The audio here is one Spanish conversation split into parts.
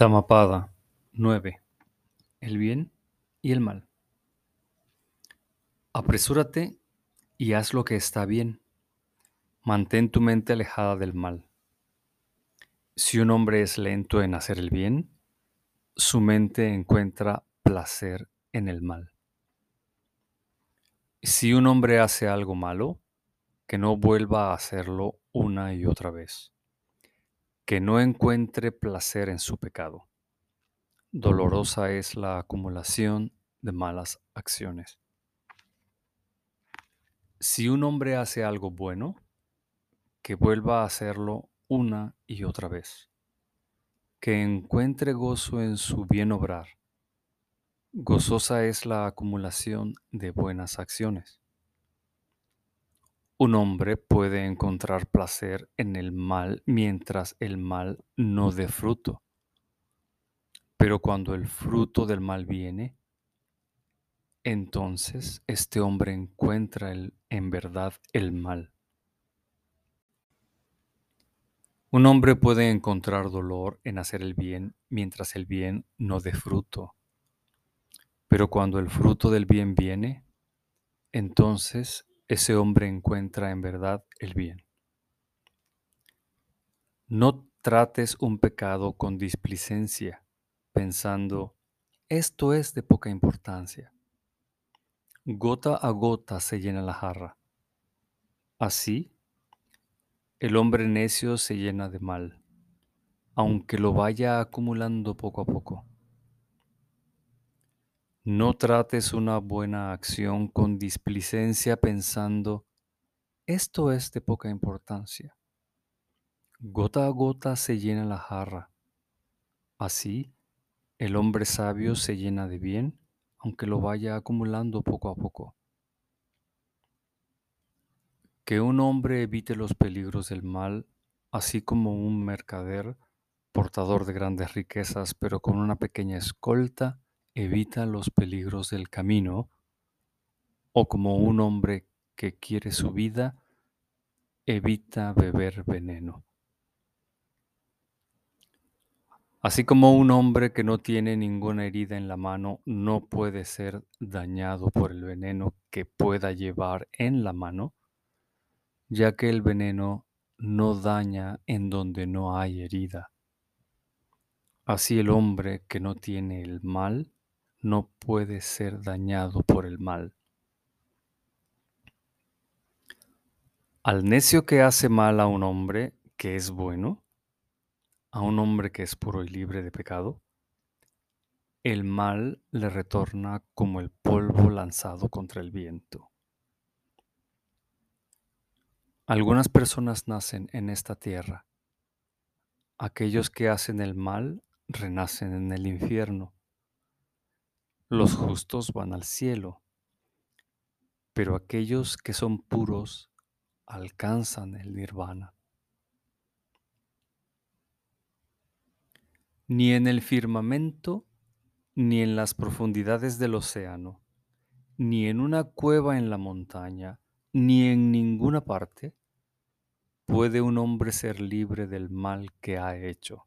Dhammapada 9. El bien y el mal. Apresúrate y haz lo que está bien. Mantén tu mente alejada del mal. Si un hombre es lento en hacer el bien, su mente encuentra placer en el mal. Si un hombre hace algo malo, que no vuelva a hacerlo una y otra vez. Que no encuentre placer en su pecado. Dolorosa es la acumulación de malas acciones. Si un hombre hace algo bueno, que vuelva a hacerlo una y otra vez. Que encuentre gozo en su bien obrar. Gozosa es la acumulación de buenas acciones. Un hombre puede encontrar placer en el mal mientras el mal no dé fruto. Pero cuando el fruto del mal viene, entonces este hombre encuentra en verdad el mal. Un hombre puede encontrar dolor en hacer el bien mientras el bien no dé fruto. Pero cuando el fruto del bien viene, entonces ese hombre encuentra en verdad el bien. No trates un pecado con displicencia, pensando, esto es de poca importancia. Gota a gota se llena la jarra. Así, el hombre necio se llena de mal, aunque lo vaya acumulando poco a poco. No trates una buena acción con displicencia pensando, esto es de poca importancia. Gota a gota se llena la jarra. Así, el hombre sabio se llena de bien aunque lo vaya acumulando poco a poco. Que un hombre evite los peligros del mal, así como un mercader, portador de grandes riquezas, pero con una pequeña escolta, evita los peligros del camino, o como un hombre que quiere su vida, evita beber veneno. Así como un hombre que no tiene ninguna herida en la mano no puede ser dañado por el veneno que pueda llevar en la mano, ya que el veneno no daña en donde no hay herida. Así el hombre que no tiene el mal no puede ser dañado por el mal. Al necio que hace mal a un hombre que es bueno, a un hombre que es puro y libre de pecado, el mal le retorna como el polvo lanzado contra el viento. Algunas personas nacen en esta tierra. Aquellos que hacen el mal renacen en el infierno. Los justos van al cielo, pero aquellos que son puros alcanzan el nirvana. ni en el firmamento, ni en las profundidades del océano, ni en una cueva en la montaña, ni en ninguna parte, puede un hombre ser libre del mal que ha hecho.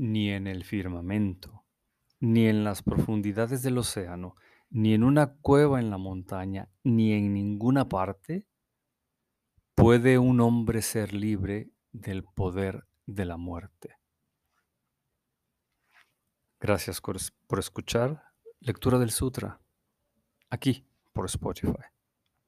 Ni en el firmamento, ni en las profundidades del océano, ni en una cueva en la montaña, ni en ninguna parte, puede un hombre ser libre del poder de la muerte. Gracias por escuchar Lectura del Sutra aquí por Spotify.